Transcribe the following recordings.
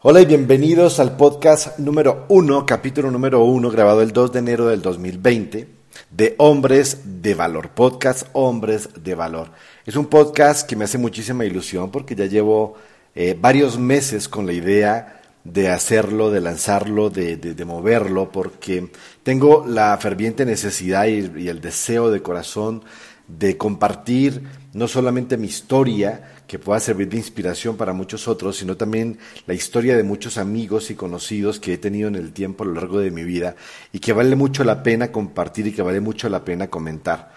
Hola y bienvenidos al podcast número uno, capítulo número uno, grabado el 2 de enero del 2020, de Hombres de Valor, podcast Hombres de Valor. Es un podcast que me hace muchísima ilusión porque ya llevo eh, varios meses con la idea de hacerlo, de lanzarlo, de, de, moverlo, porque tengo la ferviente necesidad y el deseo de corazón de compartir no solamente mi historia, que pueda servir de inspiración para muchos otros, sino también la historia de muchos amigos y conocidos que he tenido en el tiempo a lo largo de mi vida y que vale mucho la pena compartir y que vale mucho la pena comentar.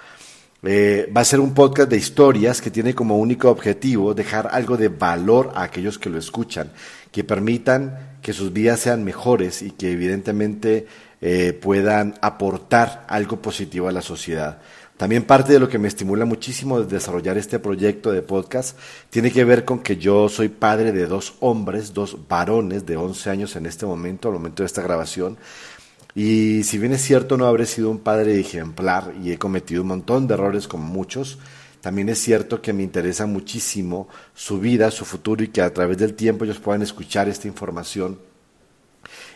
Eh, va a ser un podcast de historias que tiene como único objetivo dejar algo de valor a aquellos que lo escuchan, que permitan que sus vidas sean mejores y que evidentemente eh, puedan aportar algo positivo a la sociedad. También parte de lo que me estimula muchísimo de desarrollar este proyecto de podcast tiene que ver con que yo soy padre de dos hombres, dos varones de 11 años en este momento, al momento de esta grabación. Y si bien es cierto, no habré sido un padre ejemplar y he cometido un montón de errores como muchos, también es cierto que me interesa muchísimo su vida, su futuro y que a través del tiempo ellos puedan escuchar esta información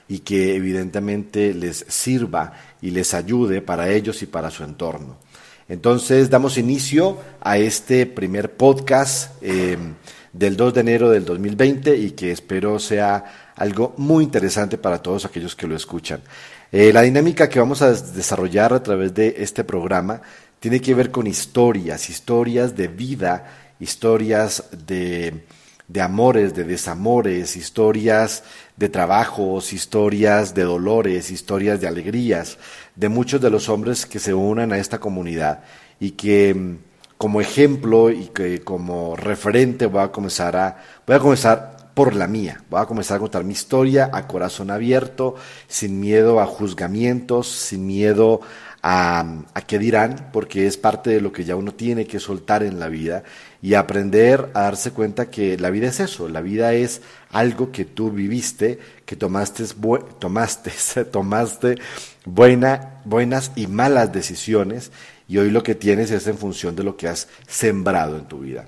y que evidentemente les sirva y les ayude para ellos y para su entorno. Entonces damos inicio a este primer podcast eh, del 2 de enero del 2020 y que espero sea algo muy interesante para todos aquellos que lo escuchan. Eh, la dinámica que vamos a desarrollar a través de este programa tiene que ver con historias, historias de vida, historias de, de amores, de desamores, historias de trabajos, historias de dolores, historias de alegrías, de muchos de los hombres que se unan a esta comunidad y que mm, como ejemplo y que como referente voy a comenzar a voy a comenzar por la mía. Voy a comenzar a contar mi historia a corazón abierto, sin miedo a juzgamientos, sin miedo a, qué dirán, porque es parte de lo que ya uno tiene que soltar en la vida y aprender a darse cuenta que la vida es eso, la vida es algo que tú viviste, que tomaste, tomaste, tomaste buena, buenas y malas decisiones y hoy lo que tienes es en función de lo que has sembrado en tu vida.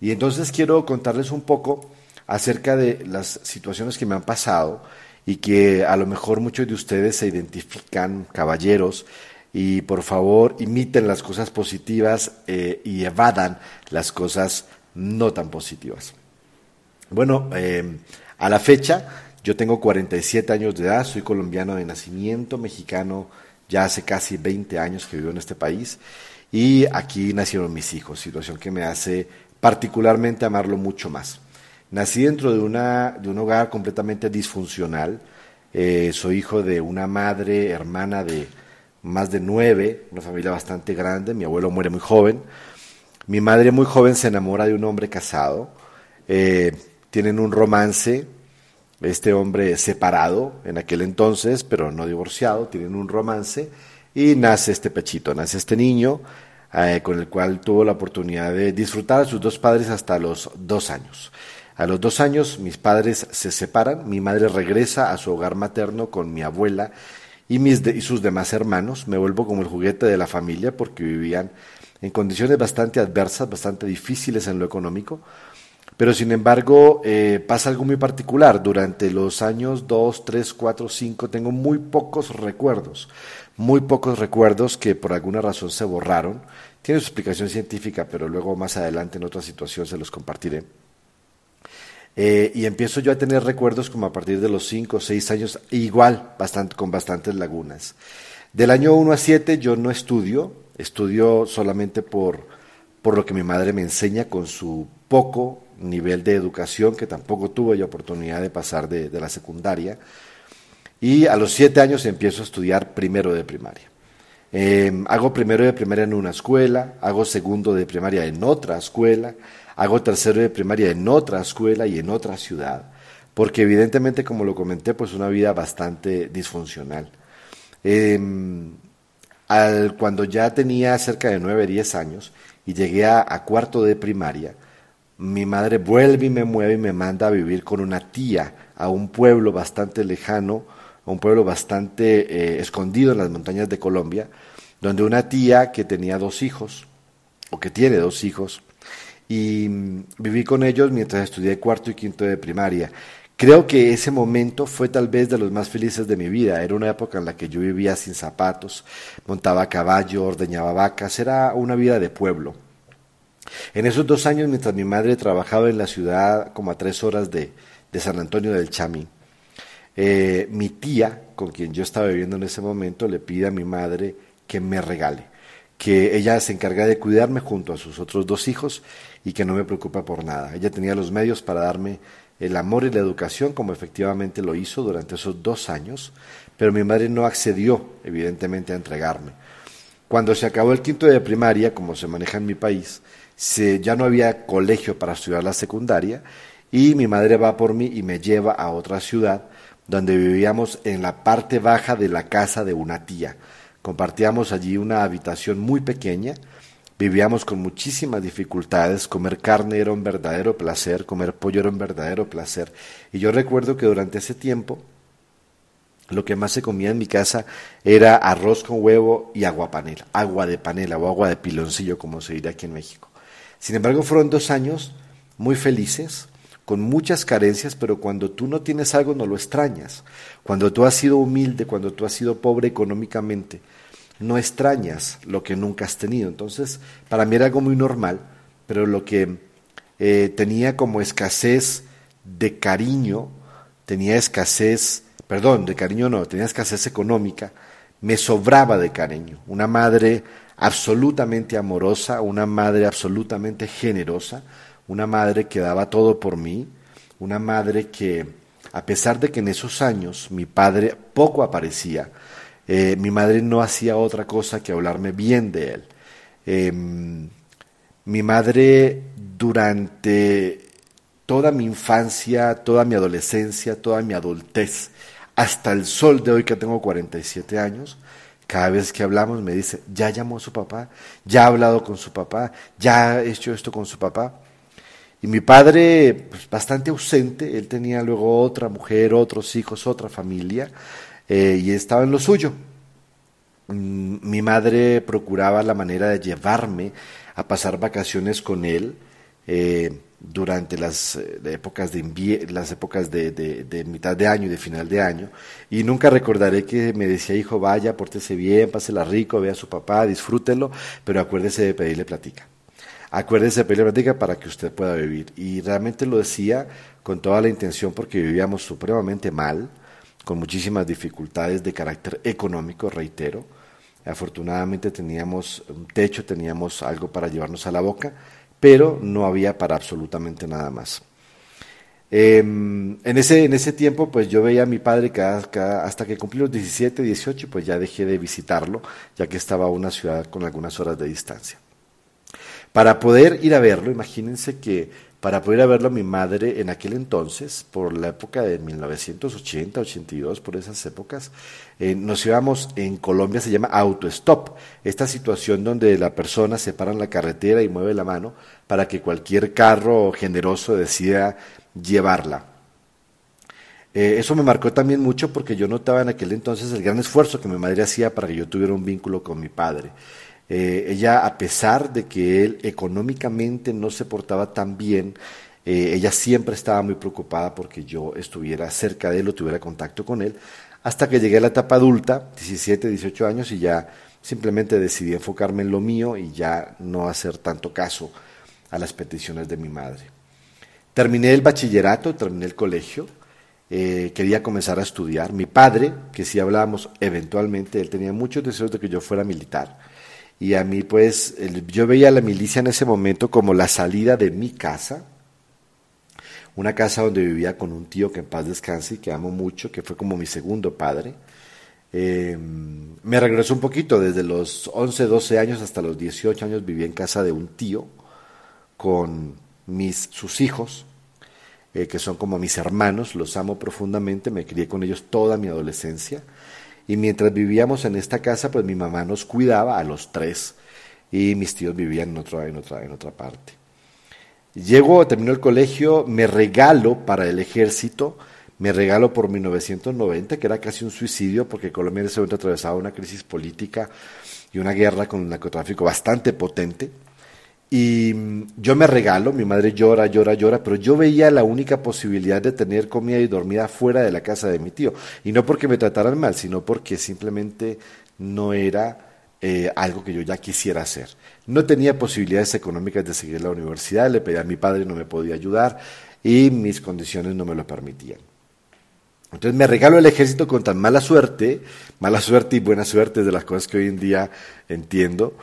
Y entonces quiero contarles un poco acerca de las situaciones que me han pasado y que a lo mejor muchos de ustedes se identifican, caballeros, y por favor imiten las cosas positivas eh, y evadan las cosas no tan positivas. Bueno, eh, a la fecha yo tengo 47 años de edad, soy colombiano de nacimiento, mexicano ya hace casi 20 años que vivo en este país y aquí nacieron mis hijos, situación que me hace particularmente amarlo mucho más. Nací dentro de, una, de un hogar completamente disfuncional, eh, soy hijo de una madre, hermana de más de nueve, una familia bastante grande, mi abuelo muere muy joven, mi madre muy joven se enamora de un hombre casado, eh, tienen un romance, este hombre separado en aquel entonces, pero no divorciado, tienen un romance y nace este pechito, nace este niño eh, con el cual tuvo la oportunidad de disfrutar a sus dos padres hasta los dos años. A los dos años mis padres se separan, mi madre regresa a su hogar materno con mi abuela y, mis y sus demás hermanos. Me vuelvo como el juguete de la familia porque vivían en condiciones bastante adversas, bastante difíciles en lo económico. Pero sin embargo, eh, pasa algo muy particular. Durante los años 2, 3, 4, 5 tengo muy pocos recuerdos. Muy pocos recuerdos que por alguna razón se borraron. Tiene su explicación científica, pero luego más adelante en otra situación se los compartiré. Eh, y empiezo yo a tener recuerdos como a partir de los 5 o 6 años, igual, bastante, con bastantes lagunas. Del año 1 a 7 yo no estudio, estudio solamente por, por lo que mi madre me enseña con su poco nivel de educación, que tampoco tuve oportunidad de pasar de, la secundaria. Y a los siete años empiezo a estudiar primero de primaria. Em, hago primero de primaria en una escuela, hago segundo de primaria en otra escuela, hago tercero de primaria en otra escuela y en otra ciudad, porque evidentemente, como lo comenté, pues una vida bastante disfuncional. Em, al, cuando ya tenía cerca de nueve, diez años y llegué a cuarto de primaria, mi madre vuelve y me mueve y me manda a vivir con una tía a un pueblo bastante lejano, a un pueblo bastante eh, escondido en las montañas de Colombia, donde una tía que tenía dos hijos, o que tiene dos hijos, y mm, viví con ellos mientras estudié cuarto y quinto de primaria. Creo que ese momento fue tal vez de los más felices de mi vida. Era una época en la que yo vivía sin zapatos, montaba a caballo, ordeñaba vacas, era una vida de pueblo. En esos dos años, mientras mi madre trabajaba en la ciudad como a tres horas de, San Antonio del Chamí, eh, mi tía, con quien yo estaba viviendo en ese momento, le pide a mi madre que me regale, que ella se encarga de cuidarme junto a sus otros dos hijos y que no me preocupa por nada. Ella tenía los medios para darme el amor y la educación, como efectivamente lo hizo durante esos dos años, pero mi madre no accedió, evidentemente, a entregarme. Cuando se acabó el quinto de primaria, como se maneja en mi país, se, ya no había colegio para estudiar la secundaria y mi madre va por mí y me lleva a otra ciudad donde vivíamos en la parte baja de la casa de una tía. Compartíamos allí una habitación muy pequeña, Vivíamos con muchísimas dificultades, comer carne era un verdadero placer, comer pollo era un verdadero placer. Y yo recuerdo que durante ese tiempo lo que más se comía en mi casa era arroz con huevo y agua panela, agua de panela o agua de piloncillo, como se diría aquí en México. Sin embargo, fueron dos años muy felices, con muchas carencias, pero cuando tú no tienes algo no lo extrañas. Cuando tú has sido humilde, cuando tú has sido pobre económicamente, no extrañas lo que nunca has tenido. Entonces, para mí era algo muy normal, pero lo que eh, tenía como escasez de cariño, tenía escasez, perdón, de cariño no, tenía escasez económica, me sobraba de cariño. Una madre absolutamente amorosa, una madre absolutamente generosa, una madre que daba todo por mí, una madre que, a pesar de que en esos años mi padre poco aparecía, eh, mi madre no hacía otra cosa que hablarme bien de él. Em, mi madre durante toda mi infancia, toda mi adolescencia, toda mi adultez, hasta el sol de hoy que tengo 47 años, cada vez que hablamos me dice, ya llamó a su papá, ya ha hablado con su papá, ya ha hecho esto con su papá. Y mi padre, pues, bastante ausente, él tenía luego otra mujer, otros hijos, otra familia, eh, y estaba en lo suyo. Mm, mi madre procuraba la manera de llevarme a pasar vacaciones con él eh, durante las eh, épocas de las épocas de, mitad de año y de final de año. Y nunca recordaré que me decía hijo vaya pórtese bien pásela rico vea a su papá disfrútelo pero acuérdese de pedirle platica acuérdese de pedirle platica para que usted pueda vivir. Y realmente lo decía con toda la intención porque vivíamos supremamente mal con muchísimas dificultades de carácter económico, reitero. Afortunadamente teníamos un techo, teníamos algo para llevarnos a la boca, pero no había para absolutamente nada más. Em, en, ese, en ese tiempo, pues yo veía a mi padre cada, hasta que cumplí los 17, 18, pues ya dejé de visitarlo, ya que estaba a una ciudad con algunas horas de distancia. Para poder ir a verlo, imagínense que para poder verlo a mi madre en aquel entonces, por la época de 1980, 82, por esas épocas, eh, nos íbamos en Colombia, se llama autostop, esta situación donde la persona se para en la carretera y mueve la mano para que cualquier carro generoso decida llevarla. Eh, eso me marcó también mucho porque yo notaba en aquel entonces el gran esfuerzo que mi madre hacía para que yo tuviera un vínculo con mi padre. Eh, ella, a pesar de que él económicamente no se portaba tan bien, eh, ella siempre estaba muy preocupada porque yo estuviera cerca de él o tuviera contacto con él, hasta que llegué a la etapa adulta, 17, 18 años, y ya simplemente decidí enfocarme en lo mío y ya no hacer tanto caso a las peticiones de mi madre. Terminé el bachillerato, terminé el colegio, eh, quería comenzar a estudiar. Mi padre, que si hablábamos eventualmente, él tenía muchos deseos de que yo fuera militar y a mí pues yo veía a la milicia en ese momento como la salida de mi casa, una casa donde vivía con un tío que en paz descanse y que amo mucho, que fue como mi segundo padre. Em, me regresó un poquito, desde los 11, 12 años hasta los 18 años viví en casa de un tío con mis, sus hijos, eh, que son como mis hermanos, los amo profundamente, me crié con ellos toda mi adolescencia. Y mientras vivíamos en esta casa, pues mi mamá nos cuidaba a los tres y mis tíos vivían en otra, en otra, en otra parte. Llego, termino el colegio, me regalo para el ejército, me regalo por 1990, que era casi un suicidio porque Colombia en ese momento atravesaba una crisis política y una guerra con el narcotráfico bastante potente. Y mm, yo me regalo, mi madre llora, llora, llora, pero yo veía la única posibilidad de tener comida y dormida fuera de la casa de mi tío. Y no porque me trataran mal, sino porque simplemente no era eh, algo que yo ya quisiera hacer. No tenía posibilidades económicas de seguir la universidad, le pedí a mi padre, no me podía ayudar y mis condiciones no me lo permitían. Entonces me regalo el ejército con tan mala suerte, mala suerte y buena suerte de las cosas que hoy en día entiendo,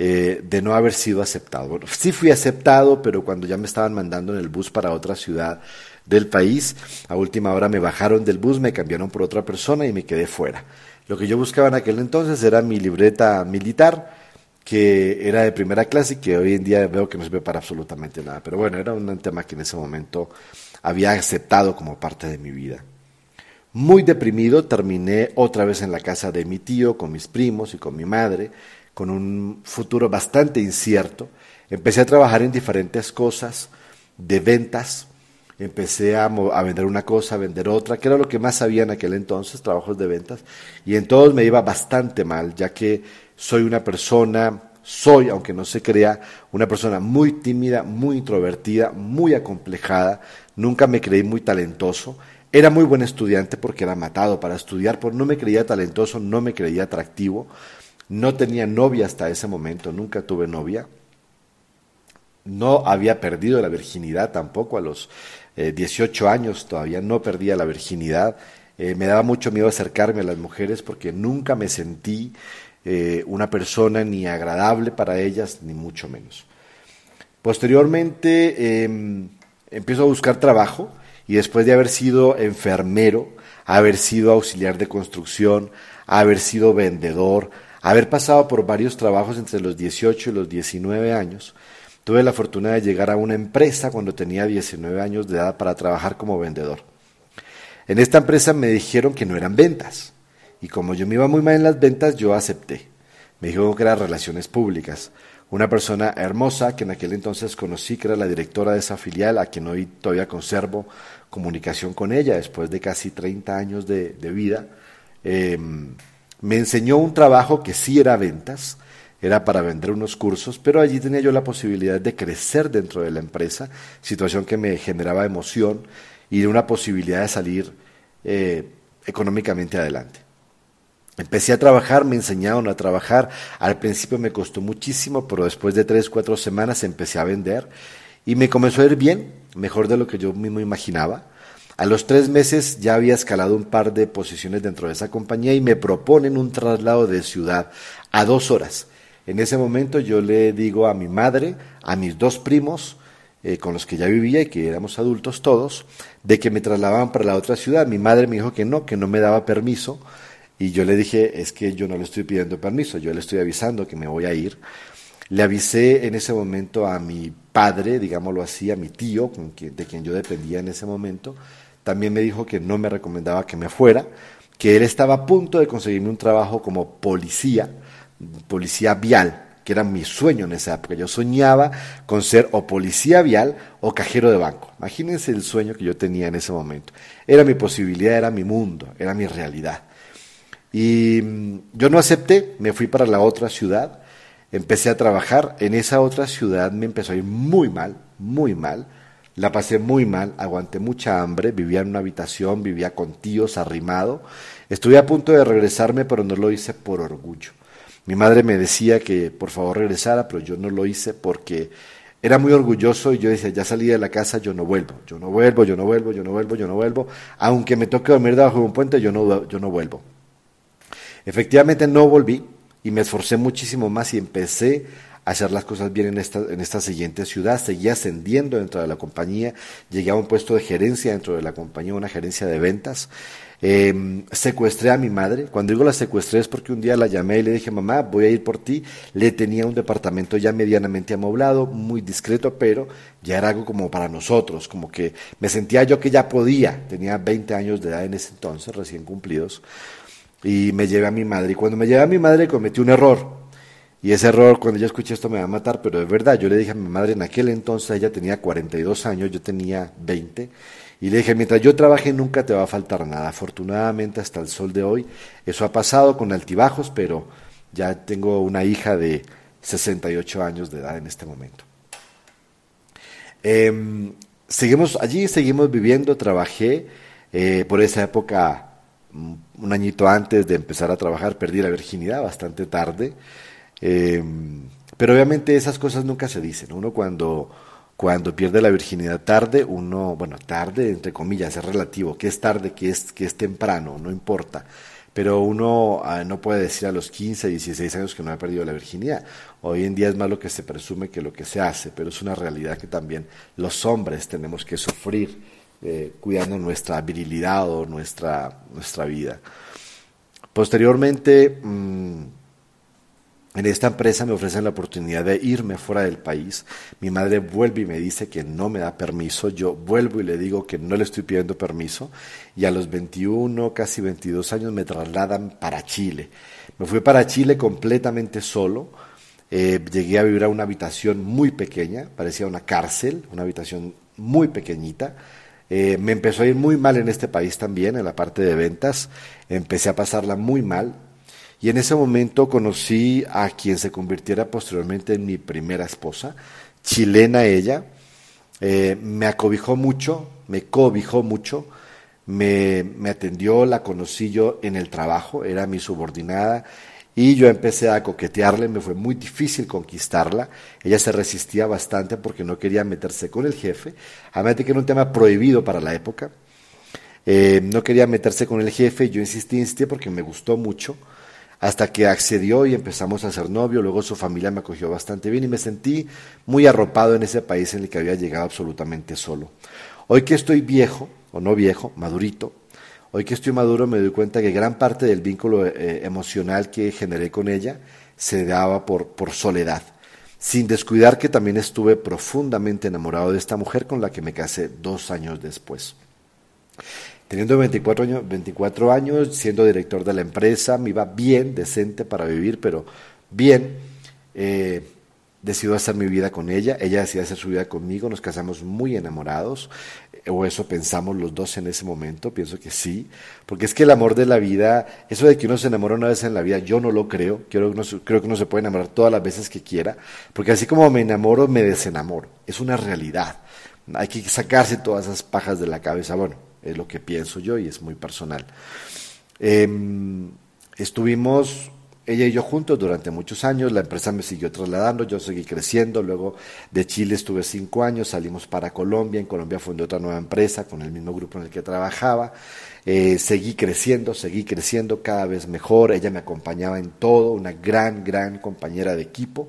eh, de no haber sido aceptado. Bueno, sí fui aceptado, pero cuando ya me estaban mandando en el bus para otra ciudad del país, a última hora me bajaron del bus, me cambiaron por otra persona y me quedé fuera. Lo que yo buscaba en aquel entonces era mi libreta militar, que era de primera clase y que hoy en día veo que no sirve para absolutamente nada. Pero bueno, era un tema que en ese momento había aceptado como parte de mi vida. Muy deprimido, terminé otra vez en la casa de mi tío, con mis primos y con mi madre, con un futuro bastante incierto. Empecé a trabajar en diferentes cosas de ventas, empecé a, vender una cosa, a vender otra, que era lo que más sabía en aquel entonces, trabajos de ventas, y en todos me iba bastante mal, ya que soy una persona, soy, aunque no se crea, una persona muy tímida, muy introvertida, muy acomplejada, nunca me creí muy talentoso, era muy buen estudiante porque era matado para estudiar, pero no me creía talentoso, no me creía atractivo. No tenía novia hasta ese momento, nunca tuve novia. No había perdido la virginidad tampoco a los 18 eh, años, todavía no perdía la virginidad. Eh, me daba mucho miedo acercarme a las mujeres porque nunca me sentí eh, una persona ni agradable para ellas, ni mucho menos. Posteriormente em, empiezo a buscar trabajo y después de haber sido enfermero, haber sido auxiliar de construcción, haber sido vendedor, haber pasado por varios trabajos entre los 18 y los 19 años, tuve la fortuna de llegar a una empresa cuando tenía 19 años de edad para trabajar como vendedor. En esta empresa me dijeron que no eran ventas, y como yo me iba muy mal en las ventas, yo acepté. Me dijo que eran relaciones públicas una persona hermosa que en aquel entonces conocí, que era la directora de esa filial, a quien hoy todavía conservo comunicación con ella después de casi 30 años de, vida, em, me enseñó un trabajo que sí era ventas, era para vender unos cursos, pero allí tenía yo la posibilidad de crecer dentro de la empresa, situación que me generaba emoción y una posibilidad de salir eh, económicamente adelante. Empecé a trabajar, me enseñaron a trabajar. Al principio me costó muchísimo, pero después de tres, cuatro semanas empecé a vender y me comenzó a ir bien, mejor de lo que yo mismo imaginaba. A los tres meses ya había escalado un par de posiciones dentro de esa compañía y me proponen un traslado de ciudad a dos horas. En ese momento yo le digo a mi madre, a mis dos primos, eh, con los que ya vivía y que éramos adultos todos, de que me trasladaban para la otra ciudad. Mi madre me dijo que no, que no me daba permiso y yo le dije, es que yo no le estoy pidiendo permiso, yo le estoy avisando que me voy a ir. Le avisé en ese momento a mi padre, digámoslo así, a mi tío, de quien yo dependía en ese momento. También me dijo que no me recomendaba que me fuera, que él estaba a punto de conseguirme un trabajo como policía, policía vial, que era mi sueño en esa época. Yo soñaba con ser o policía vial o cajero de banco. Imagínense el sueño que yo tenía en ese momento. Era mi posibilidad, era mi mundo, era mi realidad. Y mm, yo no acepté, me fui para la otra ciudad, empecé a trabajar, en esa otra ciudad me empezó a ir muy mal, muy mal, la pasé muy mal, aguanté mucha hambre, vivía en una habitación, vivía con tíos, arrimado, estuve a punto de regresarme, pero no lo hice por orgullo. Mi madre me decía que por favor regresara, pero yo no lo hice porque era muy orgulloso y yo decía, ya salí de la casa, yo no vuelvo, yo no vuelvo, yo no vuelvo, yo no vuelvo, yo no vuelvo, aunque me toque dormir debajo de un puente, yo no, yo no vuelvo. Efectivamente no volví y me esforcé muchísimo más y empecé hacer las cosas bien en esta, en esta siguiente ciudad, seguí ascendiendo dentro de la compañía, llegué a un puesto de gerencia dentro de la compañía, una gerencia de ventas. Em, secuestré a mi madre. Cuando digo la secuestré es porque un día la llamé y le dije, mamá, voy a ir por ti. Le tenía un departamento ya medianamente amoblado, muy discreto, pero ya era algo como para nosotros, como que me sentía yo que ya podía. Tenía 20 años de edad en ese entonces, recién cumplidos y me llevé a mi madre. Y cuando me llevé a mi madre cometí un error. Y ese error, cuando yo escuché esto, me va a matar, pero es verdad. Yo le dije a mi madre, en aquel entonces ella tenía 42 años, yo tenía 20. Y le dije, mientras yo trabaje nunca te va a faltar nada. Afortunadamente hasta el sol de hoy, eso ha pasado con altibajos, pero ya tengo una hija de 68 años de edad en este momento. Em, seguimos allí, seguimos viviendo, trabajé. Eh, por esa época, un añito antes de empezar a trabajar, perdí la virginidad bastante tarde. Em, pero obviamente esas cosas nunca se dicen. Uno cuando, cuando pierde la virginidad tarde, uno, bueno, tarde entre comillas, es relativo. ¿Qué es tarde? ¿Qué es, es temprano? No importa pero uno ah, no puede decir a los 15, 16 años que no ha perdido la virginidad. Hoy en día es más lo que se presume que lo que se hace, pero es una realidad que también los hombres tenemos que sufrir eh, cuidando nuestra virilidad o nuestra, nuestra vida. Posteriormente, mm, en esta empresa me ofrecen la oportunidad de irme fuera del país. Mi madre vuelve y me dice que no me da permiso. Yo vuelvo y le digo que no le estoy pidiendo permiso. Y a los 21, casi 22 años me trasladan para Chile. Me fui para Chile completamente solo. Eh, llegué a vivir a una habitación muy pequeña, parecía una cárcel, una habitación muy pequeñita. Eh, me empezó a ir muy mal en este país también, en la parte de ventas. Empecé a pasarla muy mal y en ese momento conocí a quien se convirtiera posteriormente en mi primera esposa, chilena ella. Eh, me acobijó mucho, me cobijó mucho, me, me atendió, la conocí yo en el trabajo, era mi subordinada y yo empecé a coquetearle, me fue muy difícil conquistarla, ella se resistía bastante porque no quería meterse con el jefe, además de que era un tema prohibido para la época, eh, no quería meterse con el jefe, yo insistí, insistí porque me gustó mucho, hasta que accedió y empezamos a ser novio, luego su familia me acogió bastante bien y me sentí muy arropado en ese país en el que había llegado absolutamente solo. Hoy que estoy viejo, o no viejo, madurito, hoy que estoy maduro me doy cuenta que gran parte del vínculo eh, emocional que generé con ella se daba por, por soledad, sin descuidar que también estuve profundamente enamorado de esta mujer con la que me casé dos años después. Teniendo 24 años, 24 años, siendo director de la empresa, me iba bien, decente para vivir, pero bien. Eh, decidió hacer mi vida con ella, ella decidió hacer su vida conmigo, nos casamos muy enamorados, eh, o eso pensamos los dos en ese momento, pienso que sí, porque es que el amor de la vida, eso de que uno se enamora una vez en la vida, yo no lo creo, creo, creo que uno se puede enamorar todas las veces que quiera, porque así como me enamoro, me desenamoro, es una realidad, hay que sacarse todas esas pajas de la cabeza, bueno, es lo que pienso yo y es muy personal. Em, estuvimos ella y yo juntos durante muchos años, la empresa me siguió trasladando, yo seguí creciendo, luego de Chile estuve cinco años, salimos para Colombia, en Colombia fundé otra nueva empresa con el mismo grupo en el que trabajaba, eh, seguí creciendo, seguí creciendo cada vez mejor, ella me acompañaba en todo, una gran, gran compañera de equipo.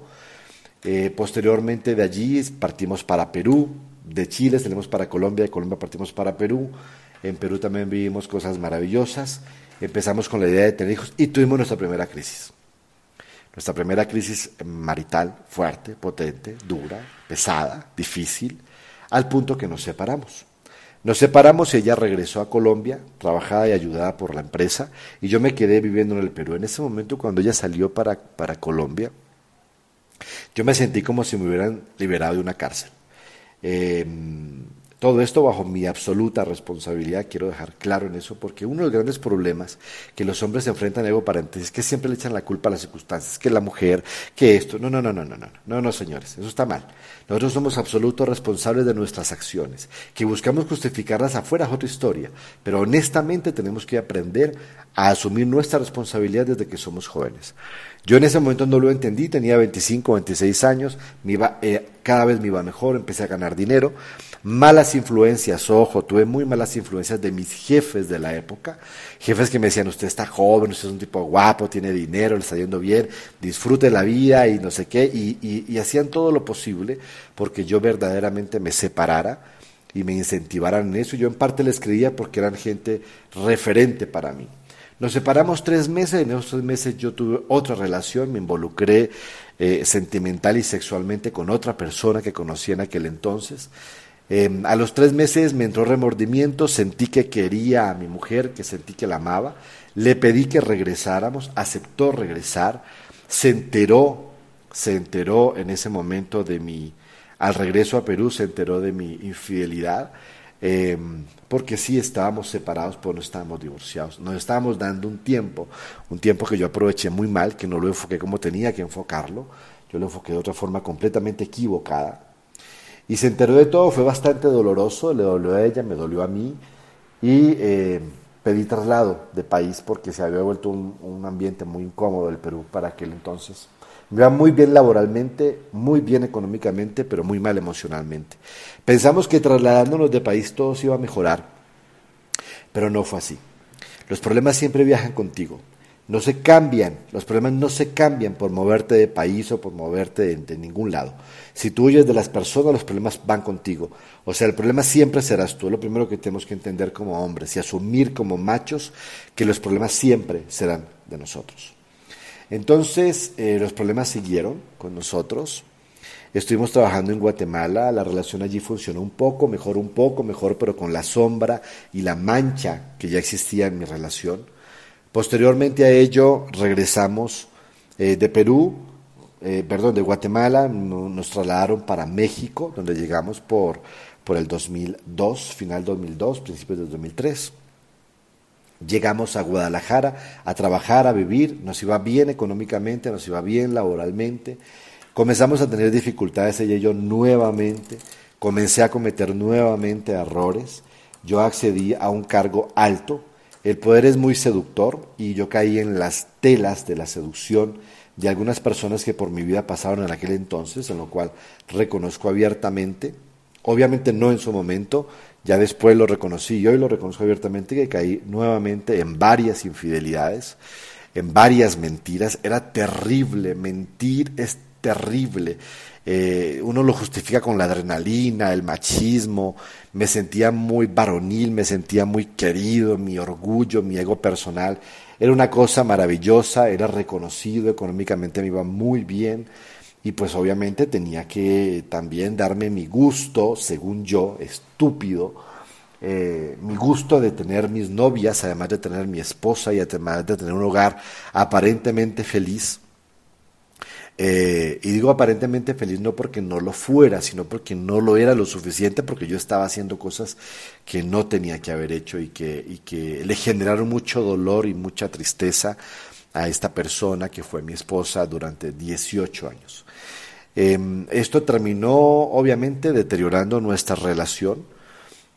Eh, posteriormente de allí partimos para Perú, de Chile salimos para Colombia, de Colombia partimos para Perú. En Perú también vivimos cosas maravillosas. Empezamos con la idea de tener hijos y tuvimos nuestra primera crisis. Nuestra primera crisis marital, fuerte, potente, dura, pesada, difícil, al punto que nos separamos. Nos separamos y ella regresó a Colombia, trabajada y ayudada por la empresa, y yo me quedé viviendo en el Perú. En ese momento, cuando ella salió para, para Colombia, yo me sentí como si me hubieran liberado de una cárcel. Eh, todo esto bajo mi absoluta responsabilidad, quiero dejar claro en eso, porque uno de los grandes problemas que los hombres se enfrentan es que siempre le echan la culpa a las circunstancias, que la mujer, que esto. No, no, no, no, no, no, no, no, señores, eso está mal. Nosotros somos absolutos responsables de nuestras acciones. Que buscamos justificarlas afuera es otra historia, pero honestamente tenemos que aprender a asumir nuestra responsabilidad desde que somos jóvenes. Yo en ese momento no lo entendí, tenía 25, 26 años, me iba, eh, cada vez me iba mejor, empecé a ganar dinero. Malas influencias, ojo, tuve muy malas influencias de mis jefes de la época, jefes que me decían, usted está joven, usted es un tipo guapo, tiene dinero, le está yendo bien, disfrute la vida y no sé qué, y, y hacían todo lo posible porque yo verdaderamente me separara y me incentivaran en eso. Yo en parte les creía porque eran gente referente para mí. Nos separamos tres meses, en esos tres meses yo tuve otra relación, me involucré eh, sentimental y sexualmente con otra persona que conocí en aquel entonces. Em, a los tres meses me entró remordimiento, sentí que quería a mi mujer, que sentí que la amaba, le pedí que regresáramos, aceptó regresar, se enteró, se enteró en ese momento de mi, al regreso a Perú, se enteró de mi infidelidad eh, porque sí estábamos separados, pero no estábamos divorciados. Nos estábamos dando un tiempo, un tiempo que yo aproveché muy mal, que no lo enfoqué como tenía que enfocarlo, yo lo enfoqué de otra forma completamente equivocada. Y se enteró de todo, fue bastante doloroso, le dolió a ella, me dolió a mí. Y eh, pedí traslado de país porque se había vuelto un, ambiente muy incómodo el Perú para aquel entonces. Me iba muy bien laboralmente, muy bien económicamente, pero muy mal emocionalmente. Pensamos que trasladándonos de país todo se iba a mejorar, pero no fue así. Los problemas siempre viajan contigo. No se cambian, los problemas no se cambian por moverte de país o por moverte de, ningún lado. Si tú huyes de las personas, los problemas van contigo. O sea, el problema siempre serás tú. Lo primero que tenemos que entender como hombres y asumir como machos que los problemas siempre serán de nosotros. Entonces, eh, los problemas siguieron con nosotros. Estuvimos trabajando en Guatemala, la relación allí funcionó un poco, mejor un poco, mejor, pero con la sombra y la mancha que ya existía en mi relación. Posteriormente a ello, regresamos eh, de Perú, eh, perdón, de Guatemala, nos trasladaron para México, donde llegamos por, por el 2002, final 2002, principios del 2003. Llegamos a Guadalajara a trabajar, a vivir, nos iba bien económicamente, nos iba bien laboralmente. Comenzamos a tener dificultades y yo nuevamente, comencé a cometer nuevamente errores. Yo accedí a un cargo alto, el poder es muy seductor y yo caí en las telas de la seducción de algunas personas que por mi vida pasaron en aquel entonces, en lo cual reconozco abiertamente, obviamente no en su momento, ya después lo reconocí y lo reconozco abiertamente que caí nuevamente en varias infidelidades, en varias mentiras. Era terrible, mentir es terrible. Eh, uno lo justifica con la adrenalina, el machismo. Me sentía muy varonil, me sentía muy querido, mi orgullo, mi ego personal. Era una cosa maravillosa, era reconocido económicamente, me iba muy bien y pues obviamente tenía que también darme mi gusto, según yo, estúpido, eh, mi gusto de tener mis novias, además de tener mi esposa y además de tener un hogar aparentemente feliz. Eh, y digo aparentemente feliz no porque no lo fuera, sino porque no lo era lo suficiente, porque yo estaba haciendo cosas que no tenía que haber hecho y que, y que le generaron mucho dolor y mucha tristeza a esta persona que fue mi esposa durante 18 años. Em, esto terminó obviamente deteriorando nuestra relación.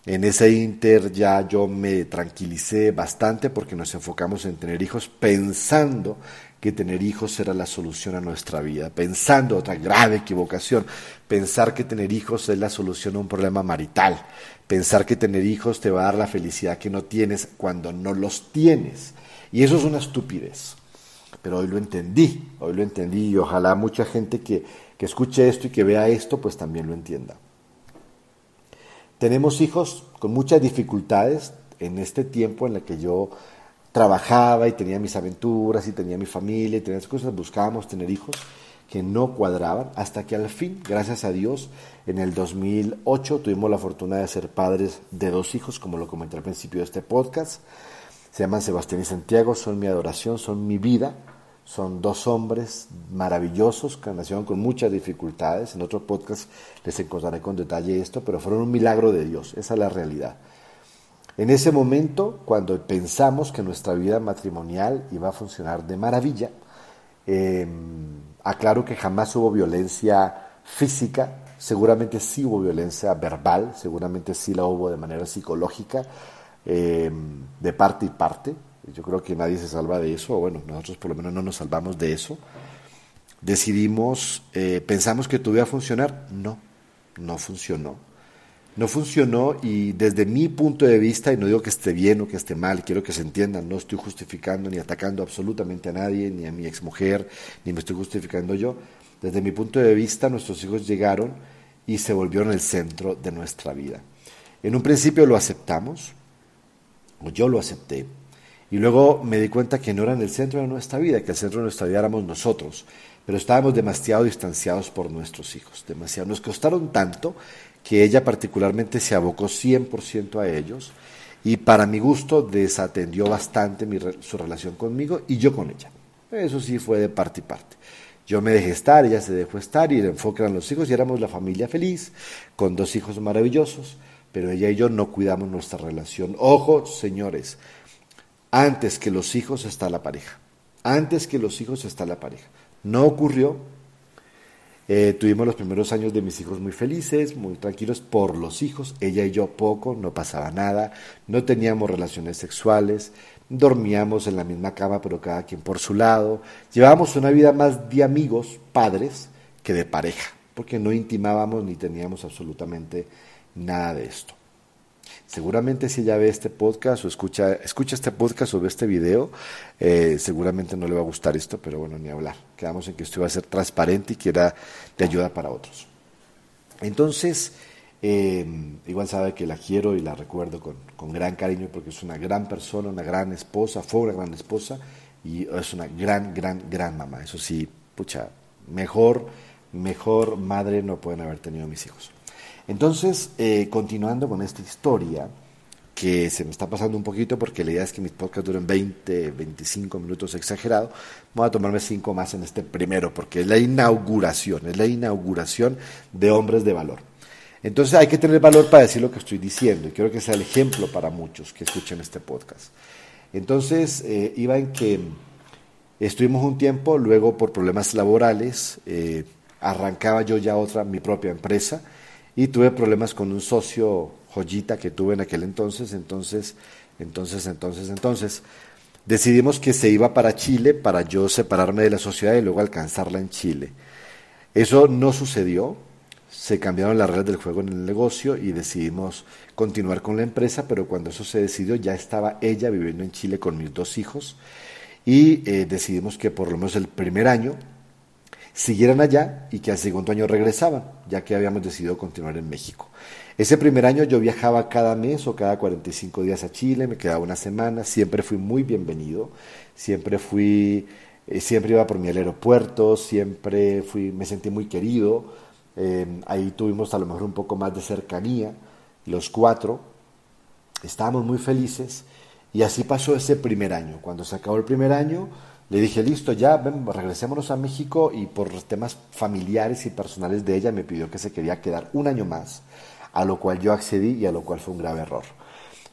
En ese inter ya yo me tranquilicé bastante porque nos enfocamos en tener hijos pensando que tener hijos era la solución a nuestra vida, pensando otra grave equivocación, pensar que tener hijos es la solución a un problema marital, pensar que tener hijos te va a dar la felicidad que no tienes cuando no los tienes. Y eso es una estupidez. Pero hoy lo entendí, hoy lo entendí y ojalá mucha gente que que escuche esto y que vea esto, pues también lo entienda. Tenemos hijos con muchas dificultades en este tiempo en el que yo trabajaba y tenía mis aventuras y tenía mi familia y tenía esas cosas, buscábamos tener hijos que no cuadraban, hasta que al fin, gracias a Dios, en el 2008 tuvimos la fortuna de ser padres de dos hijos, como lo comenté al principio de este podcast. Se llaman Sebastián y Santiago, son mi adoración, son mi vida. Son dos hombres maravillosos que nacieron con muchas dificultades. En otro podcast les encontraré con detalle esto, pero fueron un milagro de Dios. Esa es la realidad. En ese momento, cuando pensamos que nuestra vida matrimonial iba a funcionar de maravilla, em, aclaro que jamás hubo violencia física, seguramente sí hubo violencia verbal, seguramente sí la hubo de manera psicológica, em, de parte y parte, yo creo que nadie se salva de eso, o bueno, nosotros por lo menos no nos salvamos de eso. Decidimos, eh, pensamos que todo iba a funcionar, no, no funcionó. No funcionó y desde mi punto de vista, y no digo que esté bien o que esté mal, quiero que se entiendan, no estoy justificando ni atacando absolutamente a nadie, ni a mi exmujer, ni me estoy justificando yo. Desde mi punto de vista, nuestros hijos llegaron y se volvieron el centro de nuestra vida. En un principio lo aceptamos, o yo lo acepté, y luego me di cuenta que no eran el centro de nuestra vida, que el centro de nuestra vida éramos nosotros, pero estábamos demasiado distanciados por nuestros hijos, demasiado. Nos costaron tanto que ella particularmente se abocó 100% a ellos y para mi gusto desatendió bastante su relación conmigo y yo con ella. Eso sí fue de parte y parte. Yo me dejé estar, ella se dejó estar y el enfoque eran los hijos y éramos la familia feliz, con dos hijos maravillosos, pero ella y yo no cuidamos nuestra relación. Ojo, señores, antes que los hijos está la pareja. Antes que los hijos está la pareja. No ocurrió. Eh, tuvimos los primeros años de mis hijos muy felices, muy tranquilos por los hijos, ella y yo poco, no pasaba nada, no teníamos relaciones sexuales, dormíamos en la misma cama pero cada quien por su lado, llevábamos una vida más de amigos, padres, que de pareja, porque no intimábamos ni teníamos absolutamente nada de esto. Seguramente si ella ve este podcast o escucha, escucha este podcast o ve este video, eh, seguramente no le va a gustar esto, pero bueno, ni hablar. Quedamos en que esto iba a ser transparente y que era de ayuda para otros. Entonces, eh, igual sabe que la quiero y la recuerdo con, con, gran cariño porque es una gran persona, una gran esposa, fue una gran esposa y es una gran, gran, gran mamá. Eso sí, pucha, mejor, mejor madre no pueden haber tenido mis hijos. Entonces, eh, continuando con esta historia, que se me está pasando un poquito porque la idea es que mis podcasts duren 20, 25 minutos exagerado, voy a tomarme 5 más en este primero porque es la inauguración, es la inauguración de hombres de valor. Entonces hay que tener valor para decir lo que estoy diciendo y quiero que sea el ejemplo para muchos que escuchen este podcast. Entonces eh, iba en que estuvimos un tiempo, luego por problemas laborales, eh, arrancaba yo ya otra, mi propia empresa, y tuve problemas con un socio joyita que tuve en aquel entonces, entonces, entonces, entonces, entonces, decidimos que se iba para Chile para yo separarme de la sociedad y luego alcanzarla en Chile. Eso no sucedió, se cambiaron las reglas del juego en el negocio y decidimos continuar con la empresa, pero cuando eso se decidió ya estaba ella viviendo en Chile con mis dos hijos y eh, decidimos que por lo menos el primer año siguieran allá y que al segundo año regresaban, ya que habíamos decidido continuar en México. Ese primer año yo viajaba cada mes o cada 45 días a Chile, me quedaba una semana, siempre fui muy bienvenido, siempre fui, eh, siempre iba por mi aeropuerto, siempre fui, me sentí muy querido, eh, ahí tuvimos a lo mejor un poco más de cercanía, los cuatro, estábamos muy felices y así pasó ese primer año. Cuando se acabó el primer año, le dije, listo, ya ven, regresémonos a México y por temas familiares y personales de ella me pidió que se quería quedar un año más, a lo cual yo accedí y a lo cual fue un grave error.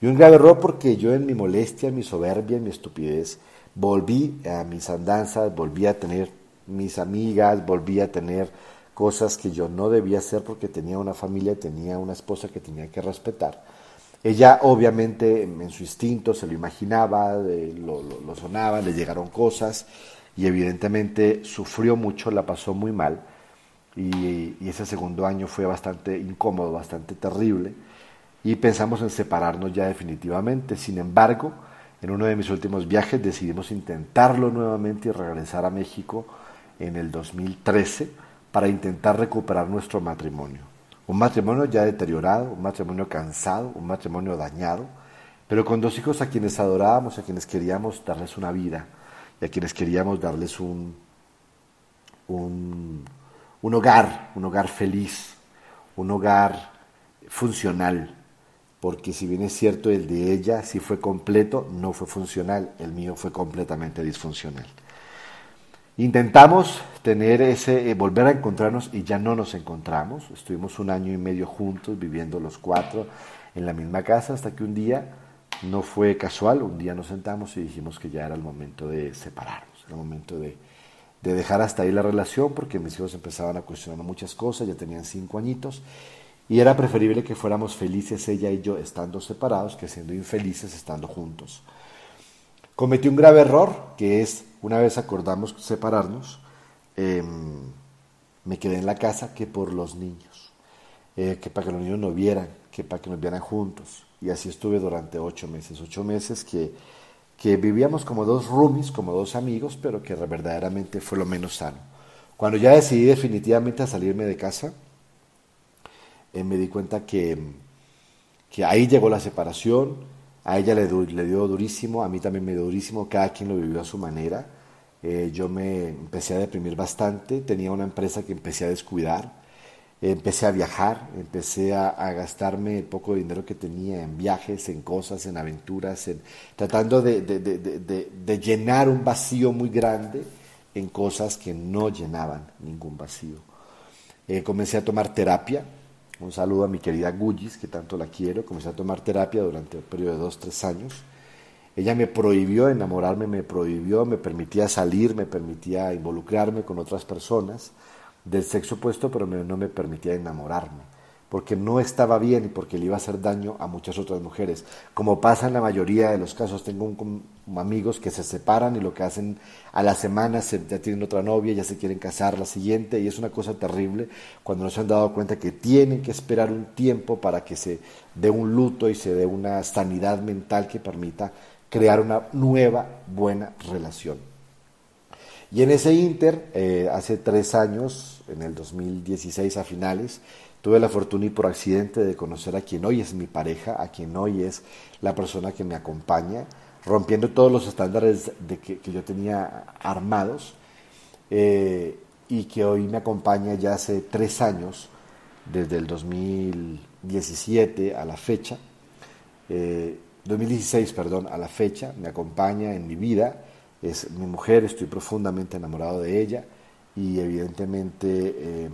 Y un grave error porque yo en mi molestia, en mi soberbia, en mi estupidez, volví a mis andanzas, volví a tener mis amigas, volví a tener cosas que yo no debía hacer porque tenía una familia, tenía una esposa que tenía que respetar. Ella obviamente en su instinto se lo imaginaba, lo, sonaba, le llegaron cosas y evidentemente sufrió mucho, la pasó muy mal y, ese segundo año fue bastante incómodo, bastante terrible y pensamos en separarnos ya definitivamente. Sin embargo, en uno de mis últimos viajes decidimos intentarlo nuevamente y regresar a México en el 2013 para intentar recuperar nuestro matrimonio. Un matrimonio ya deteriorado, un matrimonio cansado, un matrimonio dañado, pero con dos hijos a quienes adorábamos, a quienes queríamos darles una vida y a quienes queríamos darles un, un, un hogar, un hogar feliz, un hogar funcional, porque si bien es cierto el de ella sí fue completo, no fue funcional, el mío fue completamente disfuncional. Intentamos tener ese, eh, volver a encontrarnos y ya no nos encontramos. Estuvimos un año y medio juntos, viviendo los cuatro en la misma casa, hasta que un día, no fue casual, un día nos sentamos y dijimos que ya era el momento de separarnos, era el momento de, de dejar hasta ahí la relación, porque mis hijos empezaban a cuestionar muchas cosas, ya tenían cinco añitos, y era preferible que fuéramos felices ella y yo estando separados que siendo infelices estando juntos. Cometí un grave error, que es, una vez acordamos separarnos, em, me quedé en la casa que por los niños, eh, que para que los niños no vieran, que para que nos vieran juntos. Y así estuve durante ocho meses, ocho meses que, que vivíamos como dos roomies, como dos amigos, pero que verdaderamente fue lo menos sano. Cuando ya decidí definitivamente a salirme de casa, eh, me di cuenta que, que ahí llegó la separación, a ella le, le, dio durísimo, a mí también me dio durísimo, cada quien lo vivió a su manera. Eh, yo me empecé a deprimir bastante, tenía una empresa que empecé a descuidar, empecé a viajar, empecé a, gastarme el poco dinero que tenía en viajes, en cosas, en aventuras, en, tratando de, llenar un vacío muy grande en cosas que no llenaban ningún vacío. Eh, comencé a tomar terapia, un saludo a mi querida Gullis, que tanto la quiero. Comencé a tomar terapia durante un periodo de dos, tres años. Ella me prohibió enamorarme, me prohibió, me permitía salir, me permitía involucrarme con otras personas. Del sexo opuesto, pero no me permitía enamorarme porque no estaba bien y porque le iba a hacer daño a muchas otras mujeres. Como pasa en la mayoría de los casos, tengo amigos que se separan y lo que hacen a la semana se, ya tienen otra novia, ya se quieren casar la siguiente y es una cosa terrible cuando no se han dado cuenta que tienen que esperar un tiempo para que se dé un luto y se dé una sanidad mental que permita crear una nueva buena relación. Y en ese inter, eh, hace tres años, en el 2016 a finales, Tuve la fortuna y por accidente de conocer a quien hoy es mi pareja, a quien hoy es la persona que me acompaña, rompiendo todos los estándares de que, yo tenía armados eh, y que hoy me acompaña ya hace tres años, desde el 2017 a la fecha, 2016, eh, perdón, a la fecha, me acompaña en mi vida, es mi mujer, estoy profundamente enamorado de ella y evidentemente em,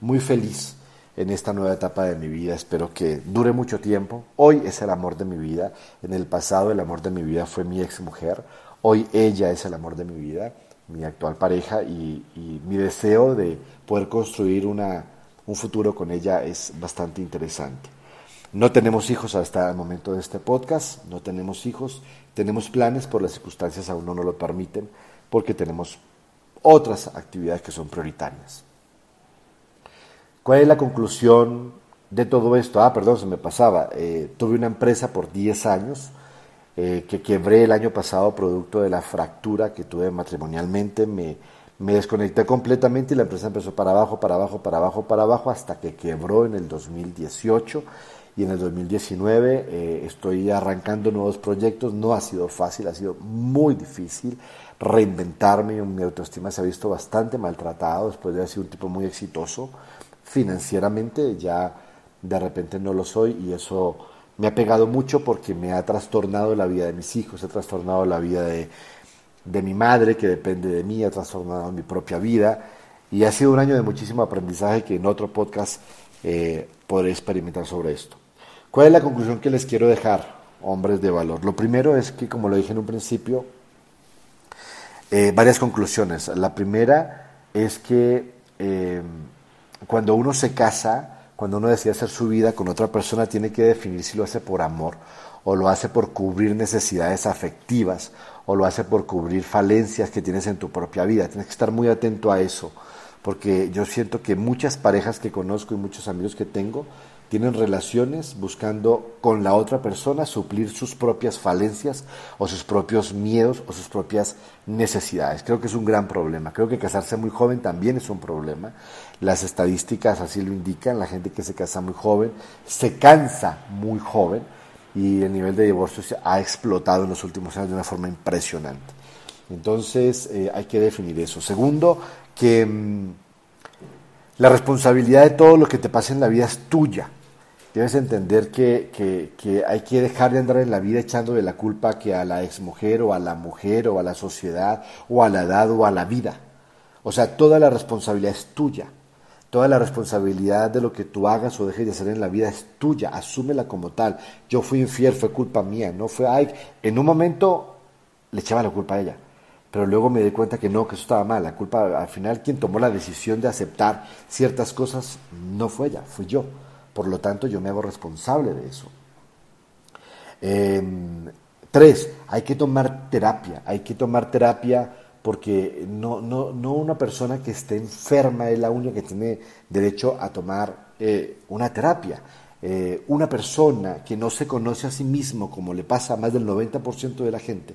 muy feliz en esta nueva etapa de mi vida. Espero que dure mucho tiempo. Hoy es el amor de mi vida. En el pasado el amor de mi vida fue mi ex mujer. Hoy ella es el amor de mi vida, mi actual pareja y, mi deseo de poder construir una, un futuro con ella es bastante interesante. No tenemos hijos hasta el momento de este podcast, no tenemos hijos, tenemos planes, por las circunstancias aún no nos lo permiten, porque tenemos otras actividades que son prioritarias. ¿Cuál es la conclusión de todo esto? Ah, perdón, se me pasaba. Eh, tuve una empresa por 10 años eh, que quebré el año pasado producto de la fractura que tuve matrimonialmente. Me, me desconecté completamente y la empresa empezó para abajo, para abajo, para abajo, para abajo, hasta que quebró en el 2018 y en el 2019 eh, estoy arrancando nuevos proyectos. No ha sido fácil, ha sido muy difícil reinventarme. Mi autoestima se ha visto bastante maltratado después de haber sido un tipo muy exitoso financieramente ya de repente no lo soy y eso me ha pegado mucho porque me ha trastornado la vida de mis hijos, ha trastornado la vida de, mi madre que depende de mí, ha trastornado mi propia vida y ha sido un año de muchísimo aprendizaje que en otro podcast eh, podré experimentar sobre esto. ¿Cuál es la conclusión que les quiero dejar, hombres de valor? Lo primero es que, como lo dije en un principio, eh, varias conclusiones. La primera es que eh, cuando uno se casa, cuando uno decide hacer su vida con otra persona, tiene que definir si lo hace por amor o lo hace por cubrir necesidades afectivas o lo hace por cubrir falencias que tienes en tu propia vida. Tienes que estar muy atento a eso, porque yo siento que muchas parejas que conozco y muchos amigos que tengo tienen relaciones buscando con la otra persona suplir sus propias falencias o sus propios miedos o sus propias necesidades. Creo que es un gran problema. Creo que casarse muy joven también es un problema. Las estadísticas así lo indican. La gente que se casa muy joven se cansa muy joven y el nivel de divorcio ha explotado en los últimos años de una forma impresionante. Entonces eh, hay que definir eso. Segundo, que... Mm, la responsabilidad de todo lo que te pasa en la vida es tuya. Debes entender que, que, hay que dejar de andar en la vida echando de la culpa que a la exmujer o a la mujer o a la sociedad o a la edad o a la vida. O sea, toda la responsabilidad es tuya. Toda la responsabilidad de lo que tú hagas o dejes de hacer en la vida es tuya. Asúmela como tal. Yo fui infiel, fue culpa mía. No fue, ay, en un momento le echaba la culpa a ella pero luego me di cuenta que no, que eso estaba mal. La culpa, al final, quien tomó la decisión de aceptar ciertas cosas no fue ella, fui yo. Por lo tanto, yo me hago responsable de eso. Em, tres, hay que tomar terapia. Hay que tomar terapia porque no, no, no una persona que esté enferma es la única que tiene derecho a tomar eh, una terapia. Eh, una persona que no se conoce a sí mismo, como le pasa a más del 90% de la gente,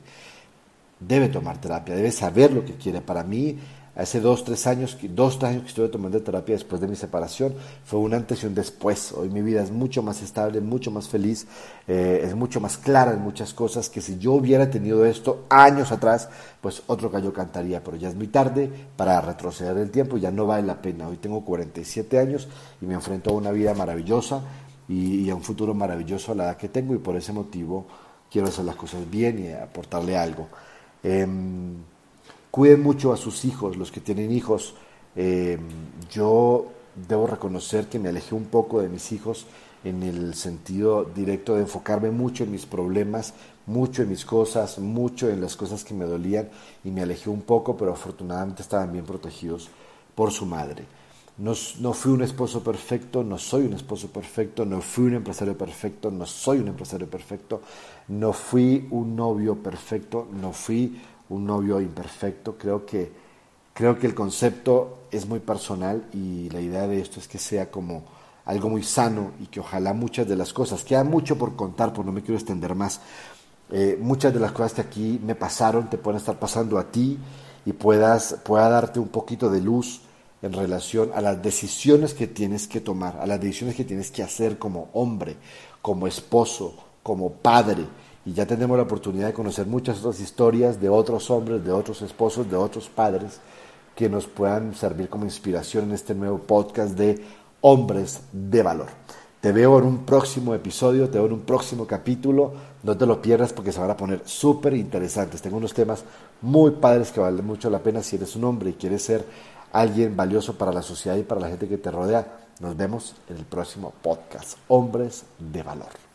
debe tomar terapia, debe saber lo que quiere. Para mí, hace dos, tres años, dos años que estuve tomando terapia después de mi separación, fue un antes y un después. Hoy mi vida es mucho más estable, mucho más feliz, eh, es mucho más clara en muchas cosas que si yo hubiera tenido esto años atrás, pues otro gallo cantaría, pero ya es muy tarde para retroceder el tiempo, ya no vale la pena. Hoy tengo 47 años y me enfrento a una vida maravillosa y, a un futuro maravilloso a la edad que tengo y por ese motivo quiero hacer las cosas bien y aportarle algo. Em, cuiden mucho a sus hijos, los que tienen hijos. Em, yo debo reconocer que me alejé un poco de mis hijos en el sentido directo de enfocarme mucho en mis problemas, mucho en mis cosas, mucho en las cosas que me dolían y me alejé un poco, pero afortunadamente estaban bien protegidos por su madre. No, no, fui un esposo perfecto, no soy un esposo perfecto, no fui un empresario perfecto, no soy un empresario perfecto, no fui un novio perfecto, no fui un novio imperfecto. Creo que, creo que el concepto es muy personal y la idea de esto es que sea como algo muy sano y que ojalá muchas de las cosas, queda mucho por contar, pues no me quiero extender más, eh, muchas de las cosas que aquí me pasaron te pueden estar pasando a ti y puedas, pueda darte un poquito de luz en relación a las decisiones que tienes que tomar, a las decisiones que tienes que hacer como hombre, como esposo, como padre. Y ya tenemos la oportunidad de conocer muchas otras historias de otros hombres, de otros esposos, de otros padres que nos puedan servir como inspiración en este nuevo podcast de hombres de valor. Te veo en un próximo episodio, te veo en un próximo capítulo. No te lo pierdas porque se van a poner súper interesantes. Tengo unos temas muy padres que valen mucho la pena si eres un hombre y quieres ser alguien valioso para la sociedad y para la gente que te rodea. Nos vemos en el próximo podcast, Hombres de Valor.